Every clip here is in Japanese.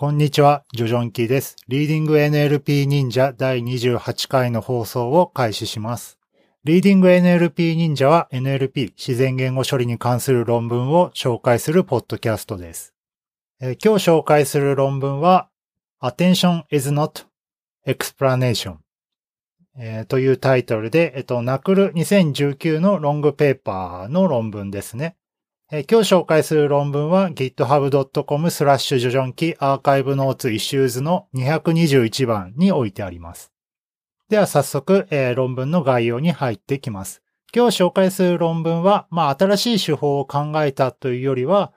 こんにちは、ジョジョンキーです。リーディング NLP 忍者第28回の放送を開始します。リーディング NLP 忍者は NLP 自然言語処理に関する論文を紹介するポッドキャストです。え今日紹介する論文は Attention is not explanation、えー、というタイトルで、えっと、ナクル2019のロングペーパーの論文ですね。今日紹介する論文は github.com スラッシュジョジョンキアーカイブノーツイシューズの221番に置いてあります。では早速、えー、論文の概要に入ってきます。今日紹介する論文は、まあ、新しい手法を考えたというよりは、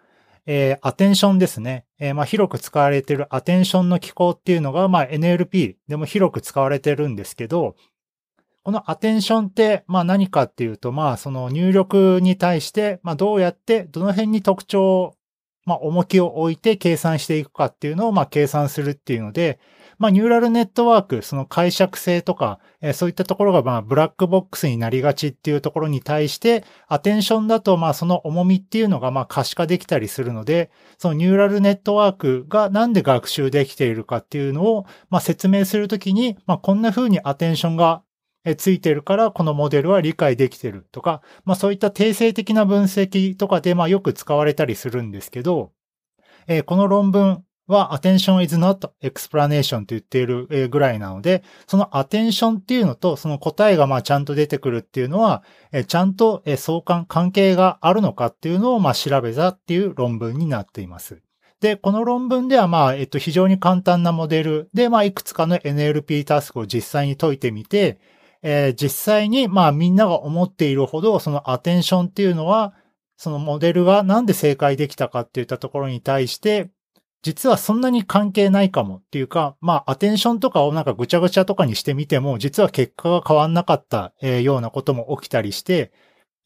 えー、アテンションですね。えー、まあ、広く使われているアテンションの機構っていうのが、まあ、NLP でも広く使われてるんですけど、このアテンションって、まあ何かっていうと、まあその入力に対して、まあどうやって、どの辺に特徴、まあ重きを置いて計算していくかっていうのを、まあ計算するっていうので、まあニューラルネットワーク、その解釈性とか、えー、そういったところが、まあブラックボックスになりがちっていうところに対して、アテンションだと、まあその重みっていうのが、まあ可視化できたりするので、そのニューラルネットワークがなんで学習できているかっていうのを、まあ説明するときに、まあこんな風にアテンションがついてるからこのモデルは理解できてるとか、まあそういった定性的な分析とかでまあよく使われたりするんですけど、えー、この論文は attention is not explanation と言っているぐらいなので、その attention っていうのとその答えがまあちゃんと出てくるっていうのは、えちゃんと相関、関係があるのかっていうのをまあ調べたっていう論文になっています。で、この論文では、まあ、えっと、非常に簡単なモデルで、まあ、いくつかの NLP タスクを実際に解いてみて、えー、実際に、まあみんなが思っているほど、そのアテンションっていうのは、そのモデルがなんで正解できたかっていったところに対して、実はそんなに関係ないかもっていうか、まあ、アテンションとかをなんかぐちゃぐちゃとかにしてみても、実は結果が変わんなかった、えー、ようなことも起きたりして、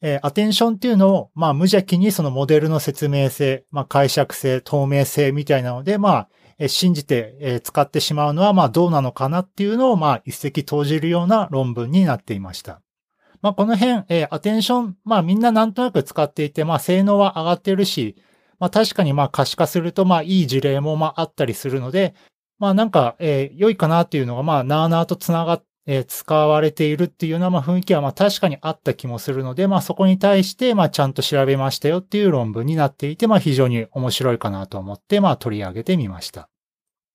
えー、アテンションっていうのを、まあ、無邪気にそのモデルの説明性、まあ、解釈性、透明性みたいなので、まあ、信じて使ってしまうのはまあどうなのかなっていうのをまあ一石投じるような論文になっていました。まあこの辺、えアテンション、まあみんななんとなく使っていて、まあ性能は上がってるし、まあ確かにまあ可視化するとまあいい事例もまああったりするので、まあなんか、え、良いかなっていうのがまあなーなーと繋がっえ、使われているっていうような、ま、雰囲気はま確かにあった気もするので、まあそこに対して、まちゃんと調べましたよっていう論文になっていて、まあ非常に面白いかなと思って、まあ取り上げてみました。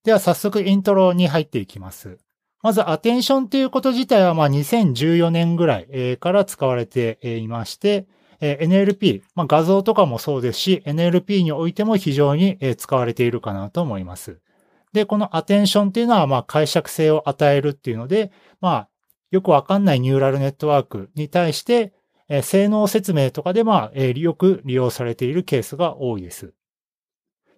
では早速イントロに入っていきます。まずアテンションっていうこと自体はまあ2014年ぐらいから使われていまして、NLP、まあ、画像とかもそうですし、NLP においても非常に使われているかなと思います。で、このアテンションっていうのは、まあ、解釈性を与えるっていうので、まあ、よくわかんないニューラルネットワークに対して、え性能説明とかで、まあ、えよく利用されているケースが多いです。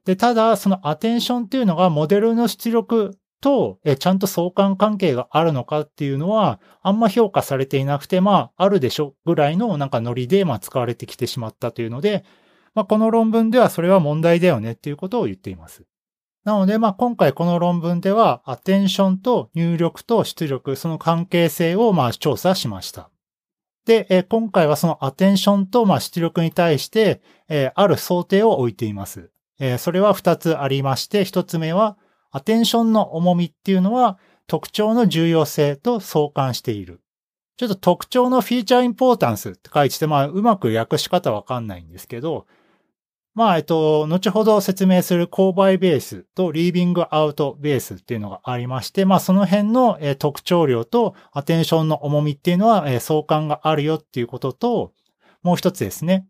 で、ただ、そのアテンションっていうのがモデルの出力と、えちゃんと相関関係があるのかっていうのは、あんま評価されていなくて、まあ、あるでしょぐらいのなんかノリで、まあ、使われてきてしまったというので、まあ、この論文ではそれは問題だよねっていうことを言っています。なので、まあ、今回この論文では、アテンションと入力と出力、その関係性を、まあ、調査しました。で、今回はそのアテンションと、まあ、出力に対して、ある想定を置いています。それは二つありまして、一つ目は、アテンションの重みっていうのは、特徴の重要性と相関している。ちょっと特徴のフィーチャーインポータンスって書いてて、まあ、うまく訳し方わかんないんですけど、まあ、えっと、後ほど説明する購買ベースとリービングアウトベースっていうのがありまして、まあ、その辺の、特徴量とアテンションの重みっていうのは、相関があるよっていうことと、もう一つですね。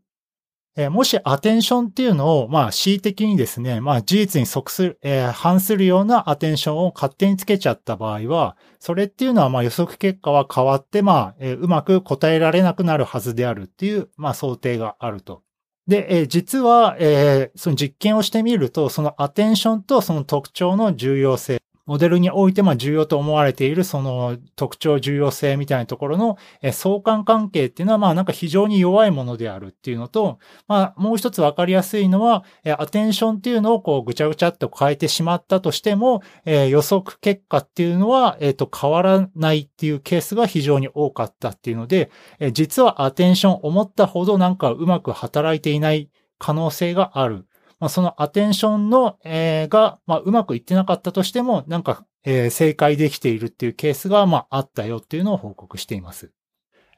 もしアテンションっていうのを、まあ、恣意的にですね、まあ、事実に即する、え、反するようなアテンションを勝手につけちゃった場合は、それっていうのは、まあ、予測結果は変わって、まあ、え、うまく答えられなくなるはずであるっていう、まあ、想定があると。で、えー、実は、えー、その実験をしてみると、そのアテンションとその特徴の重要性、モデルにおいてま重要と思われているその特徴重要性みたいなところの相関関係っていうのはまあなんか非常に弱いものであるっていうのと、まあもう一つわかりやすいのは、アテンションっていうのをこうぐちゃぐちゃっと変えてしまったとしても、予測結果っていうのは、えと変わらないっていうケースが非常に多かったっていうので、実はアテンション思ったほどなんかうまく働いていない可能性がある。まあ、そのアテンションの、えー、が、まあ、うまくいってなかったとしても、なんか、えー、正解できているっていうケースが、まあ、あったよっていうのを報告しています。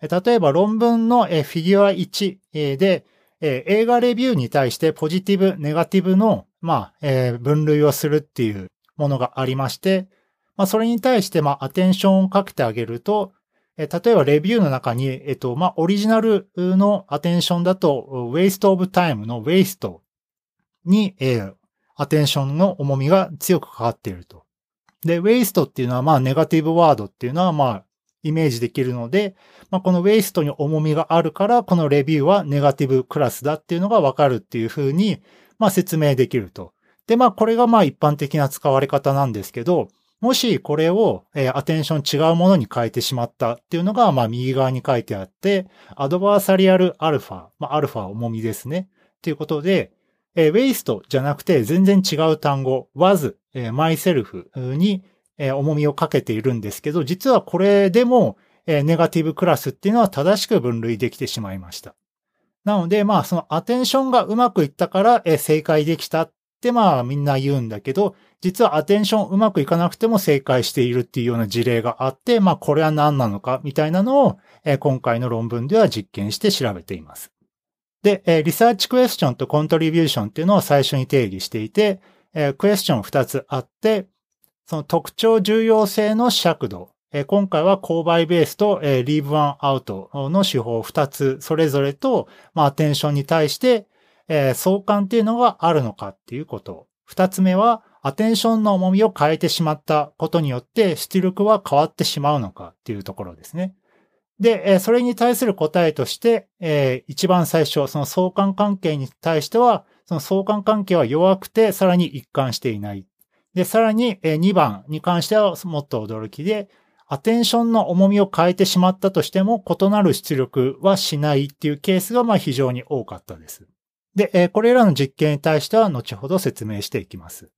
例えば論文の、フィギュア1、で、映画レビューに対してポジティブ、ネガティブの、まあ、分類をするっていうものがありまして、まあ、それに対して、まあ、アテンションをかけてあげると、え、例えばレビューの中に、えっ、と、まあ、オリジナルのアテンションだと、waste of time の waste に、えー、アテンションの重みが強くかかっていると。で、waste っていうのは、まあ、ネガティブワードっていうのは、まあ、イメージできるので、まあ、この waste に重みがあるから、このレビューはネガティブクラスだっていうのがわかるっていうふうに、まあ、説明できると。で、まあ、これがまあ、一般的な使われ方なんですけど、もしこれを、えー、アテンション違うものに変えてしまったっていうのが、まあ、右側に書いてあって、アドバーサリアルアルファ、まあ、アルファ重みですね。ということで、えー、waste じゃなくて全然違う単語、was、えー、myself に、えー、重みをかけているんですけど、実はこれでも、えー、ネガティブクラスっていうのは正しく分類できてしまいました。なので、まあ、そのアテンションがうまくいったから、えー、正解できたってまあみんな言うんだけど、実はアテンションうまくいかなくても正解しているっていうような事例があって、まあこれは何なのかみたいなのを、えー、今回の論文では実験して調べています。で、リサーチクエスチョンとコントリビューションっていうのを最初に定義していて、クエスチョン2つあって、その特徴重要性の尺度。今回は購買ベースと、リーブワンアウトの手法2つそれぞれと、まあ、アテンションに対して、相関っていうのがあるのかっていうこと。2つ目は、アテンションの重みを変えてしまったことによって、出力は変わってしまうのかっていうところですね。で、それに対する答えとして、一番最初、その相関関係に対しては、その相関関係は弱くて、さらに一貫していない。で、さらに2番に関してはもっと驚きで、アテンションの重みを変えてしまったとしても、異なる出力はしないっていうケースがまあ非常に多かったです。で、これらの実験に対しては後ほど説明していきます。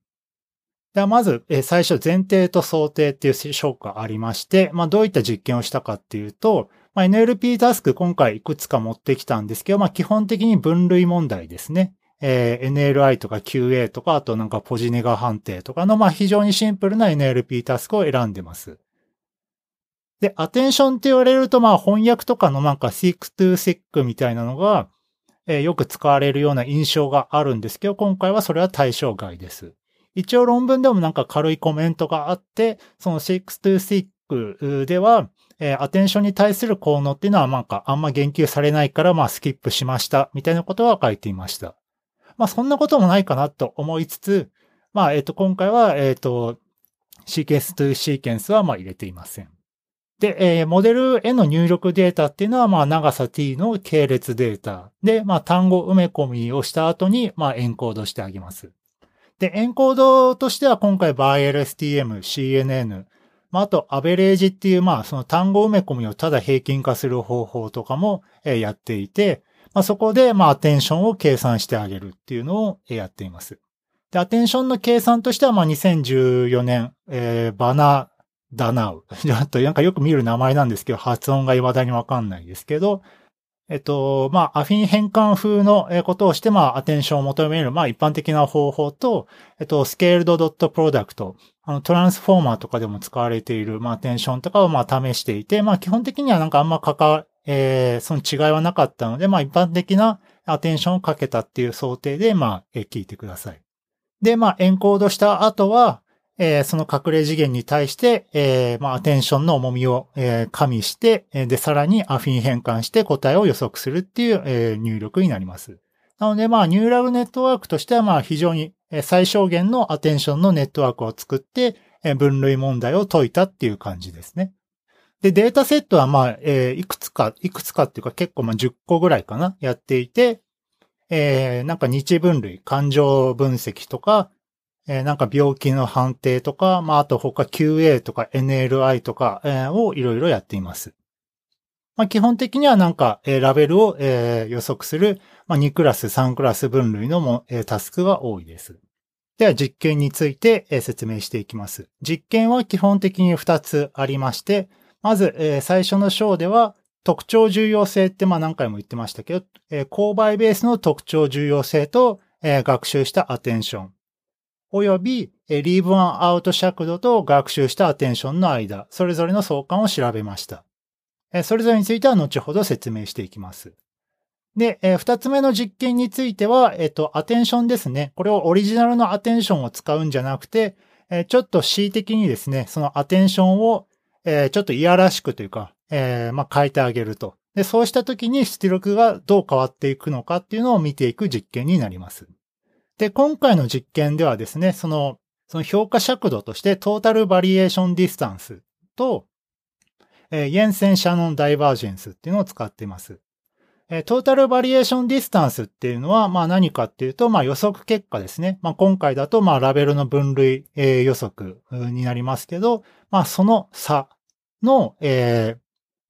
ではまず、最初前提と想定っていう章がありまして、まあどういった実験をしたかっていうと、まあ、NLP タスク今回いくつか持ってきたんですけど、まあ基本的に分類問題ですね。えー、NLI とか QA とか、あとなんかポジネガ判定とかの、まあ非常にシンプルな NLP タスクを選んでます。で、アテンションって言われると、まあ翻訳とかのなんか seek to sick みたいなのが、えー、よく使われるような印象があるんですけど、今回はそれは対象外です。一応論文でもなんか軽いコメントがあって、その6 to 6では、えー、アテンションに対する効能っていうのはなんかあんま言及されないからまあスキップしましたみたいなことは書いていました。まあそんなこともないかなと思いつつ、まあえっ、と今回はえっ、とシーケンス to シーケンスはまあ入れていません。で、えー、モデルへの入力データっていうのは、まあ、長さ t の系列データで、まあ、単語埋め込みをした後に、まあ、エンコードしてあげます。で、エンコードとしては今回 ByLSTM、CNN、まあ、あと、アベレージっていう、まあ、その単語埋め込みをただ平均化する方法とかも、やっていて、まあ、そこで、まあ、アテンションを計算してあげるっていうのを、やっています。で、アテンションの計算としては、まあ、2014年、えー、バナダナウ。あと、なんかよく見る名前なんですけど、発音が未だにわかんないですけど、えっと、まあ、アフィン変換風のことをして、まあ、アテンションを求める、まあ、一般的な方法と、えっと、スケールドドットプロダクト、あの、トランスフォーマーとかでも使われている、まあ、アテンションとかを、まあ、試していて、まあ、基本的にはなんかあんま関わ、えー、その違いはなかったので、まあ、一般的なアテンションをかけたっていう想定で、まあ、え聞いてください。で、まあ、エンコードした後は、えー、その隠れ次元に対して、えー、まあ、アテンションの重みを、えー、加味して、で、さらにアフィン変換して答えを予測するっていう、え、入力になります。なので、まあ、ニューラルネットワークとしては、まあ、非常に最小限のアテンションのネットワークを作って、え分類問題を解いたっていう感じですね。で、データセットは、まあ、え、いくつか、いくつかっていうか結構、まあ、10個ぐらいかな、やっていて、えー、なんか日分類、感情分析とか、えー、なんか病気の判定とか、まあ、あと他 QA とか NLI とか、えー、をいろいろやっています。まあ、基本的にはなんか、えー、ラベルを、えー、予測する、まあ、2クラス、3クラス分類のも、えー、タスクが多いです。では実験について、えー、説明していきます。実験は基本的に2つありまして、まず、えー、最初の章では、特徴重要性ってまあ何回も言ってましたけど、えー、購買ベースの特徴重要性と、えー、学習したアテンション。および、リーブワンアウト尺度と学習したアテンションの間、それぞれの相関を調べました。それぞれについては後ほど説明していきます。で、二つ目の実験については、えっ、と、 attention ですね。これをオリジナルの attention を使うんじゃなくて、ちょっと恣意的にですね、その attention を、ちょっといやらしくというか、まあ、変えてあげると。で、そうした時に出力がどう変わっていくのかっていうのを見ていく実験になります。で、今回の実験ではですね、その、その評価尺度として total variation distanceと、えー、 Jensen-Shannon divergence っていうのを使っています。え total variation distance っていうのは、まあ何かっていうと、まあ予測結果ですね。まあ今回だと、まあラベルの分類、えー、予測になりますけど、まあその差の、えー、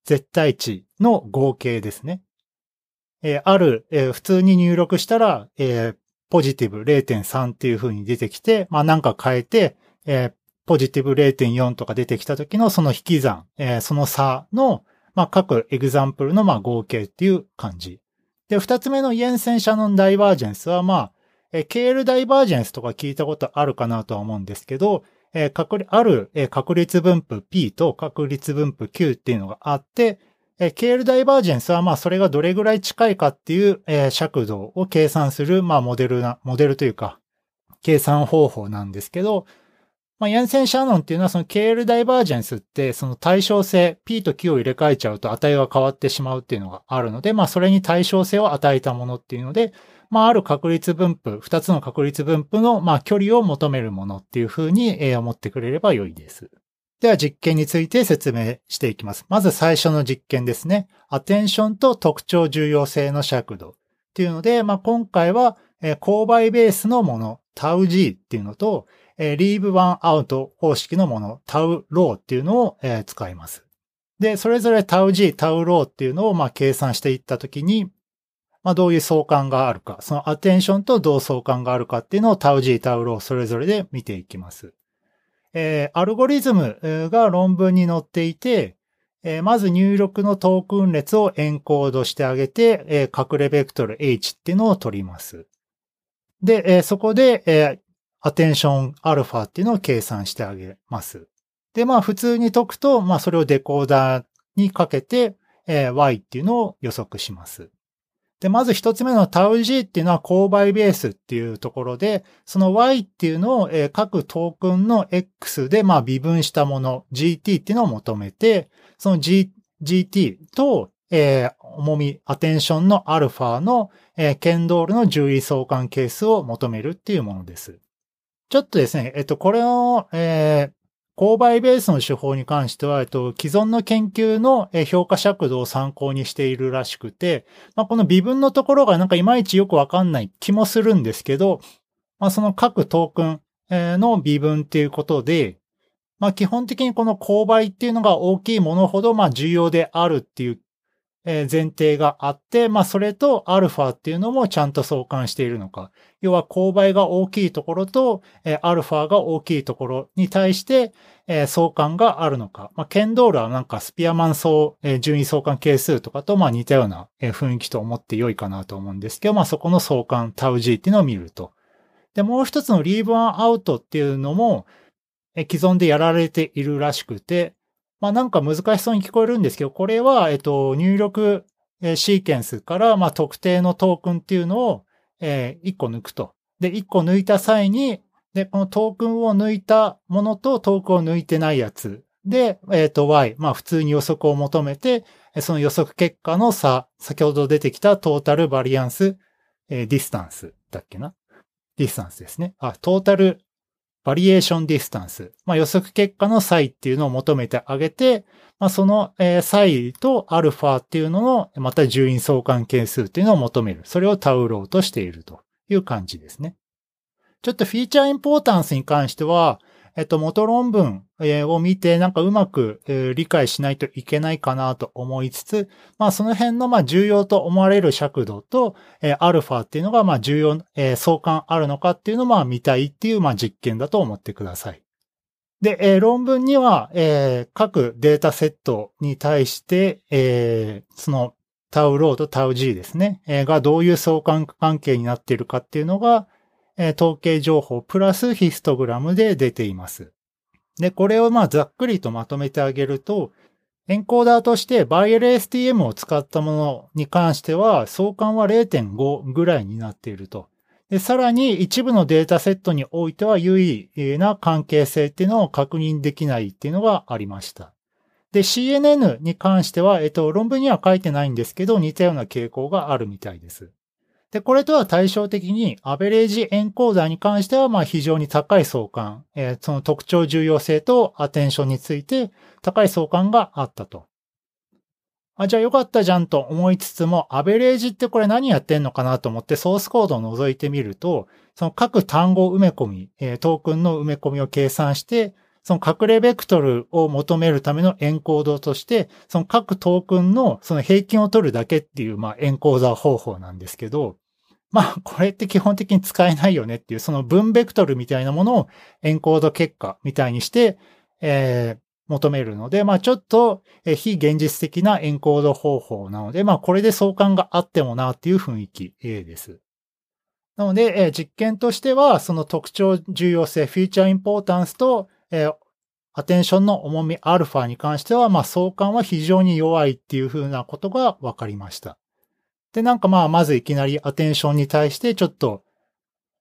絶対値の合計ですね。えー、ある、え、普通に入力したら、え、ポジティブ0.3っていう風に出てきて、まあなんか変えて、えー、ポジティブ0.4とか出てきた時のその引き算、えー、その差の、まあ、各エグザンプルのまあ合計っていう感じ。で、二つ目のイエンセンシャノンダイバージェンスは、まあ、えー、KL ダイバージェンスとか聞いたことあるかなとは思うんですけど、えー、確ある、えー、確率分布 P と確率分布 Q っていうのがあって、えー、KL ダイバージェンスは、まあ、それがどれぐらい近いかっていう、えー、尺度を計算する、まあ、モデルな、モデルというか、計算方法なんですけど、まあ、ヤンセン・シャノンっていうのはその KL ダイバージェンスってその対称性、P と Q を入れ替えちゃうと値が変わってしまうっていうのがあるので、まあそれに対称性を与えたものっていうので、まあある確率分布、二つの確率分布のまあ距離を求めるものっていうふうに思ってくれれば良いです。では実験について説明していきます。まず最初の実験ですね。アテンションと特徴重要性の尺度っていうので、まあ今回はえ勾配ベースのもの、タウ G っていうのと、えー、leave one out 方式のもの、tau row っていうのを、えー、使います。で、それぞれ tau g、tau row っていうのを、まあ、計算していったときに、まあ、どういう相関があるか、そのアテンションとどう相関があるかっていうのを tau g、tau row それぞれで見ていきます。えー、アルゴリズムが論文に載っていて、えー、まず入力のトークン列をエンコードしてあげて、えー、隠れベクトル H っていうのを取ります。で、えー、そこで、え、アテンションアルファっていうのを計算してあげます。で、まあ普通に解くと、まあそれをデコーダーにかけて、え、y っていうのを予測します。で、まず一つ目の τg っていうのは勾配ベースっていうところで、その y っていうのを、各トークンの x でまあ微分したもの、gt っていうのを求めて、その g、gt と、えー、重み、アテンションのアルファの、えー、ケンドールの重位相関係数を求めるっていうものです。ちょっとですね、えっと、これを、えー、購買ベースの手法に関しては、えっと、既存の研究の評価尺度を参考にしているらしくて、まあ、この微分のところがなんかいまいちよくわかんない気もするんですけど、まあ、その各トークンの微分っていうことで、まあ、基本的にこの勾配っていうのが大きいものほど、まあ、重要であるっていう前提があって、まあそれとアルファっていうのもちゃんと相関しているのか。要は勾配が大きいところと、アルファが大きいところに対して、相関があるのか。まあ、ケンドールはなんかスピアマン相、順位相関係数とかとまあ似たような雰囲気と思って良いかなと思うんですけど、まあそこの相関、タウ G っていうのを見ると。で、もう一つのリーブアンアウトっていうのも、既存でやられているらしくて、まあなんか難しそうに聞こえるんですけど、これは、えっと、入力シーケンスから、まあ特定のトークンっていうのを、え、1個抜くと。で、1個抜いた際に、で、このトークンを抜いたものとトークンを抜いてないやつで、えっ、ー、と、y、まあ普通に予測を求めて、その予測結果の差、先ほど出てきたトータルバリアンス、えー、 distance だっけな？ distance ですね。あ、 total variation distance、まあ、予測結果の差異っていうのを求めてあげて、まあ、その、え差異とアルファっていうのの、また順位相関係数っていうのを求める。それをタウローとしているという感じですね。ちょっと feature importance に関しては、えっと、元論文を見て、なんかうまく理解しないといけないかなと思いつつ、まあその辺のまあ重要と思われる尺度と、えアルファっていうのがまあ重要、え相関あるのかっていうのをまあ見たいっていうまあ実験だと思ってください。で、え論文には、え各データセットに対して、えそのタウローとタウ G ですね、えー、がどういう相関関係になっているかっていうのが、えー、統計情報プラスヒストグラムで出ています。で、これをまあざっくりとまとめてあげると、エンコーダーとしてバイエル STM を使ったものに関しては相関は0.5ぐらいになっていると。で、さらに一部のデータセットにおいては優位な関係性っていうのを確認できないっていうのがありました。で、CNN に関しては、えっと、論文には書いてないんですけど、似たような傾向があるみたいです。で、これとは対照的に、アベレージエンコーダーに関しては、まあ非常に高い相関、えー、その特徴重要性とアテンションについて高い相関があったと。あ、じゃあよかったじゃんと思いつつも、アベレージってこれ何やってんのかなと思ってソースコードを覗いてみると、その各単語埋め込み、えトークンの埋め込みを計算して、その隠れベクトルを求めるためのエンコードとして、その各トークンのその平均を取るだけっていう、まあ、エンコーダー方法なんですけど、まあ、これって基本的に使えないよねっていう、その分ベクトルみたいなものをエンコード結果みたいにして、えー、求めるので、まあちょっと非現実的なエンコード方法なので、まあこれで相関があってもなっていう雰囲気です。なので、え実験としては、その特徴重要性、フィーチャーインポータンスと、えアテンションの重みアルファに関しては、まあ相関は非常に弱いっていうふうなことが分かりました。で、なんかまあまずいきなりアテンションに対してちょっと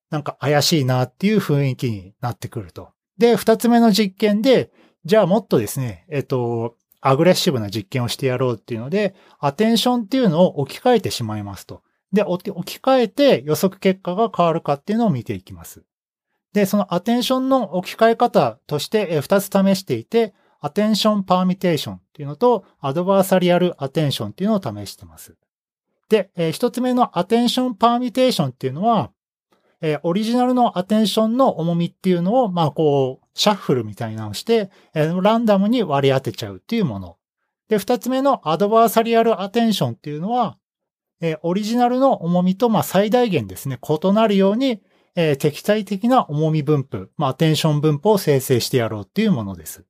なんか怪しいなっていう雰囲気になってくると。で、二つ目の実験で、じゃあもっとですね、えっと、アグレッシブな実験をしてやろうっていうので、アテンションっていうのを置き換えてしまいますと。で、置き換えて予測結果が変わるかっていうのを見ていきます。で、そのアテンションの置き換え方として2つ試していて、アテンションパーミテーションっていうのと、アドバーサリアルアテンションっていうのを試してます。で、1つ目のアテンションパーミテーションっていうのは、オリジナルのアテンションの重みっていうのを、まあこう、シャッフルみたいなのをして、ランダムに割り当てちゃうっていうもの。で、二つ目のアドバーサリアルアテンションっていうのは、オリジナルの重みと、まあ最大限ですね、異なるように、えー、敵対的な重み分布、まあアテンション分布を生成してやろうっていうものです。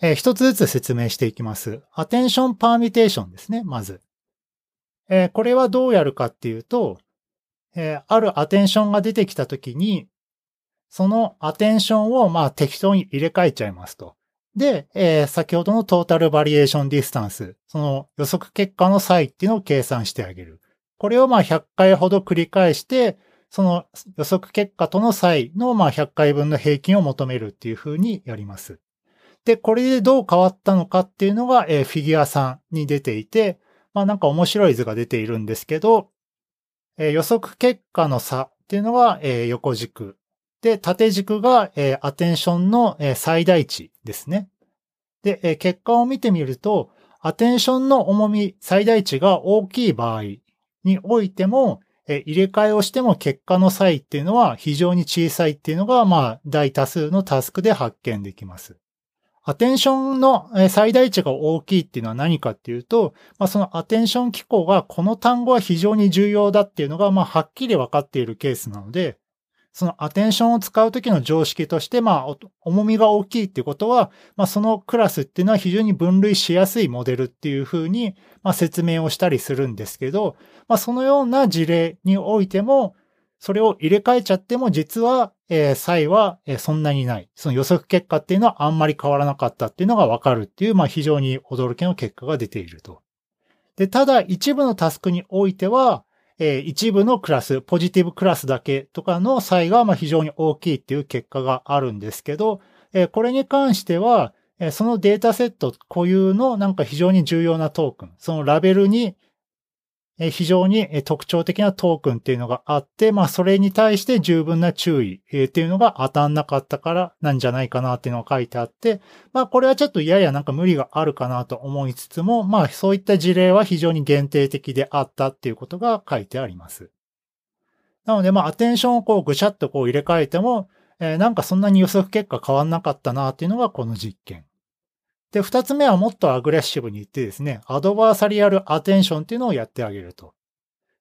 えー、一つずつ説明していきます。アテンションパーミテーションですね、まず。えー、これはどうやるかっていうと、え、ある attention が出てきたときに、その attention をまあ適当に入れ替えちゃいますと。で、え、先ほどの total variation distance、その予測結果の差異っていうのを計算してあげる。これをまあ100回ほど繰り返して、その予測結果との差異のまあ100回分の平均を求めるっていうふうにやります。で、これでどう変わったのかっていうのが、えー、フィギュア3に出ていて、まあなんか面白い図が出ているんですけど、えー、予測結果の差っていうのが、えー、横軸。で、縦軸が、えー、アテンションの、えー、最大値ですね。で、えー、結果を見てみると、アテンションの重み、最大値が大きい場合においても、え、入れ替えをしても結果の差異っていうのは非常に小さいっていうのが、まあ、大多数のタスクで発見できます。アテンションの最大値が大きいっていうのは何かっていうと、まあ、そのアテンション機構がこの単語は非常に重要だっていうのが、まあ、はっきり分かっているケースなので、そのアテンションを使うときの常識として、まあ、重みが大きいっていうことは、まあ、そのクラスっていうのは非常に分類しやすいモデルっていうふうに、まあ、説明をしたりするんですけど、まあ、そのような事例においても、それを入れ替えちゃっても実は、えー、差は、えー、そんなにない。その予測結果っていうのはあんまり変わらなかったっていうのがわかるっていう、まあ非常に驚きの結果が出ていると。で、ただ一部のタスクにおいては、えー、一部のクラス、ポジティブクラスだけとかの差異がまあ非常に大きいっていう結果があるんですけど、えー、これに関しては、えー、そのデータセット固有のなんか非常に重要なトークン、そのラベルに非常に特徴的なトークンっていうのがあって、まあそれに対して十分な注意っていうのが当たんなかったからなんじゃないかなっていうのが書いてあって、まあこれはちょっとややなんか無理があるかなと思いつつも、まあそういった事例は非常に限定的であったっていうことが書いてあります。なのでまあアテンションをこうぐしゃっとこう入れ替えても、え、なんかそんなに予測結果変わんなかったなっていうのがこの実験。で、二つ目はもっとアグレッシブに言ってですね、アドバーサリアルアテンションっていうのをやってあげると。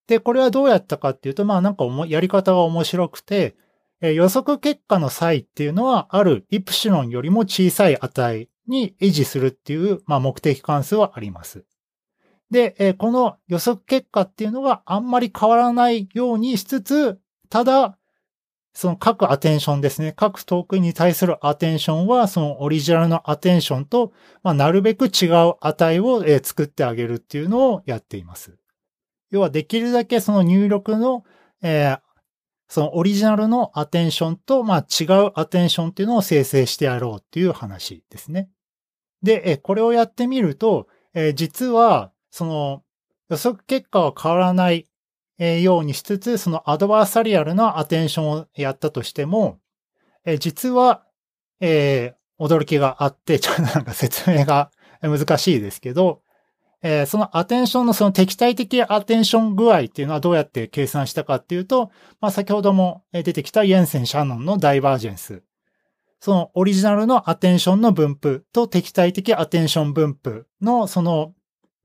で、これはどうやったかっていうと、まあなんかやり方が面白くて、え予測結果の際っていうのは、あるイプシロンよりも小さい値に維持するっていう、まあ、目的関数はあります。で、えこの予測結果っていうのがあんまり変わらないようにしつつ、ただ、その各アテンションですね。各トークンに対するアテンションは、そのオリジナルのアテンションと、まあ、なるべく違う値を、え作ってあげるっていうのをやっています。要はできるだけその入力の、えー、そのオリジナルのアテンションと、まあ、違うアテンションっていうのを生成してやろうっていう話ですね。で、えこれをやってみると、え実は、その予測結果は変わらないえようにしつつ、そのアドバーサリアルなアテンションをやったとしても、え実は、えー、驚きがあって、ちょっとなんか説明が難しいですけど、えー、そのアテンションのその敵対的アテンション具合っていうのはどうやって計算したかっていうと、まあ先ほども出てきたイエンセン・シャノンのダイバージェンス。そのオリジナルのアテンションの分布と敵対的アテンション分布のその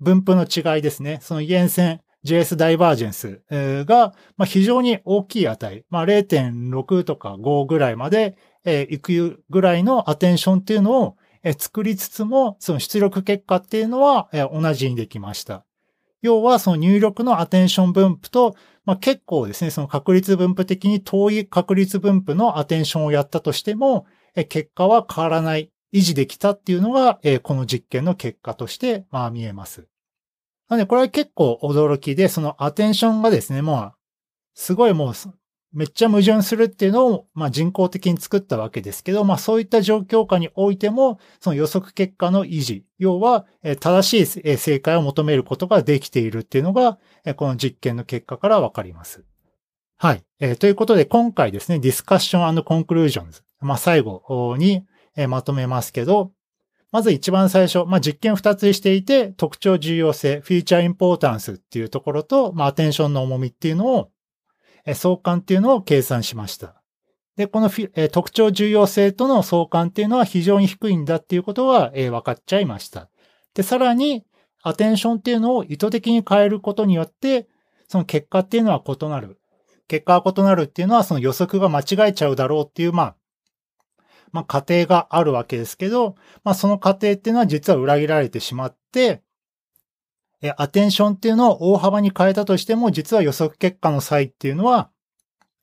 分布の違いですね。そのイエンセン JS ダイバージェンスが非常に大きい値、まあ、0.6とか5ぐらいまで行くぐらいのアテンションっていうのを作りつつも、その出力結果っていうのは同じにできました。要はその入力のアテンション分布と、まあ、結構ですね、その確率分布的に遠い確率分布のアテンションをやったとしても、結果は変わらない、維持できたっていうのが、この実験の結果として、まあ見えます。なので、これは結構驚きで、そのアテンションがですね、もう、すごいもう、めっちゃ矛盾するっていうのを、まあ人工的に作ったわけですけど、まあそういった状況下においても、その予測結果の維持、要は、正しい正解を求めることができているっていうのが、この実験の結果からわかります。はい。えー、ということで、今回ですね、ディスカッションコンクルージョンズ。まあ最後に、まとめますけど、まず一番最初、まあ、実験二つしていて、特徴重要性、フィーチャーインポータンスっていうところと、まあ、アテンションの重みっていうのを、相関っていうのを計算しました。で、この特徴重要性との相関っていうのは非常に低いんだっていうことは、分かっちゃいました。で、さらに、アテンションっていうのを意図的に変えることによって、その結果っていうのは異なる。結果は異なるっていうのは、その予測が間違えちゃうだろうっていう、まあ、まあ、過程があるわけですけど、まあ、その過程っていうのは実は裏切られてしまって、え、アテンションっていうのを大幅に変えたとしても、実は予測結果の際っていうのは、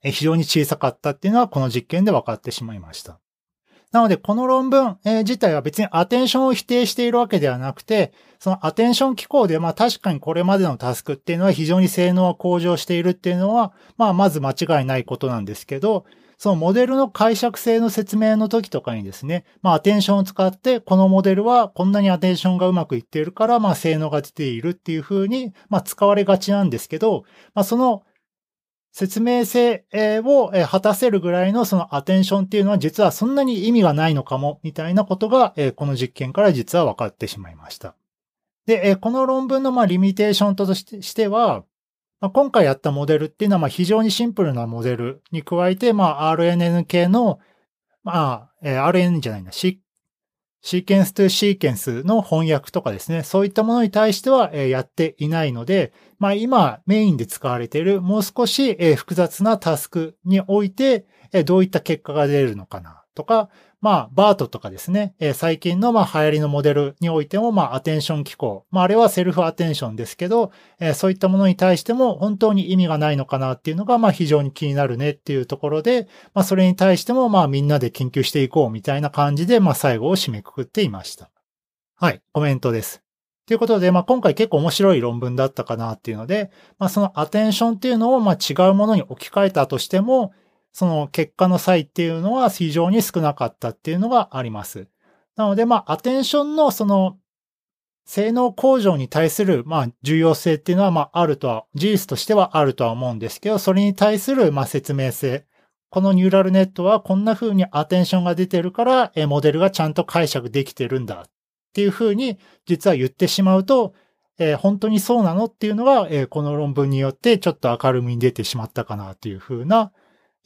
え、非常に小さかったっていうのはこの実験で分かってしまいました。なので、この論文、えー、自体は別にアテンションを否定しているわけではなくて、そのアテンション機構で、まあ確かにこれまでのタスクっていうのは非常に性能が向上しているっていうのは、まあまず間違いないことなんですけど、そのモデルの解釈性の説明の時とかにですね、まあアテンションを使って、このモデルはこんなにアテンションがうまくいっているから、まあ性能が出ているっていう風に、まあ使われがちなんですけど、まあその説明性を果たせるぐらいのそのアテンションっていうのは実はそんなに意味がないのかも、みたいなことが、この実験から実は分かってしまいました。で、この論文のまあリミテーションとしては、まあ、今回やったモデルっていうのはまあ非常にシンプルなモデルに加えて、まあ RNN 系の、まあ、えー、RNN じゃないな、シシーケンスとシーケンスの翻訳とかですね、そういったものに対しては、えー、やっていないので、まあ今メインで使われているもう少し、えー、複雑なタスクにおいて、えー、どういった結果が出るのかな。とか、まあ、バートとかですね、えー、最近のまあ流行りのモデルにおいても、まあ、アテンション機構。まあ、あれはセルフアテンションですけど、えー、そういったものに対しても本当に意味がないのかなっていうのが、まあ、非常に気になるねっていうところで、まあ、それに対しても、まあ、みんなで研究していこうみたいな感じで、まあ、最後を締めくくっていました。はい、コメントです。ということで、まあ、今回結構面白い論文だったかなっていうので、まあ、そのアテンションっていうのを、まあ、違うものに置き換えたとしても、その結果の際っていうのは非常に少なかったっていうのがあります。なので、まあ、アテンションのその性能向上に対する、まあ、重要性っていうのは、まあ、あるとは、事実としてはあるとは思うんですけど、それに対する、まあ、説明性。このニューラルネットはこんな風にアテンションが出てるから、えモデルがちゃんと解釈できてるんだっていう風に、実は言ってしまうと、えー、本当にそうなのっていうのが、えー、この論文によってちょっと明るみに出てしまったかなという風な、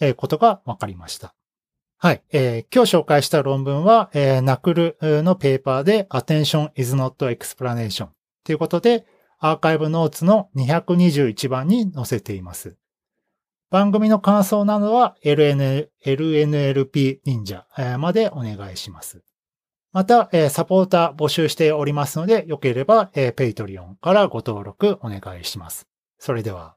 えことが分かりました。はい。えー、今日紹介した論文は、えー、ナクルのペーパーで Attention is not explanation ということで、アーカイブノーツの221番に載せています。番組の感想などは LN LNLP 忍者までお願いします。また、サポーター募集しておりますので、よければ、ペイトリオンからご登録お願いします。それでは。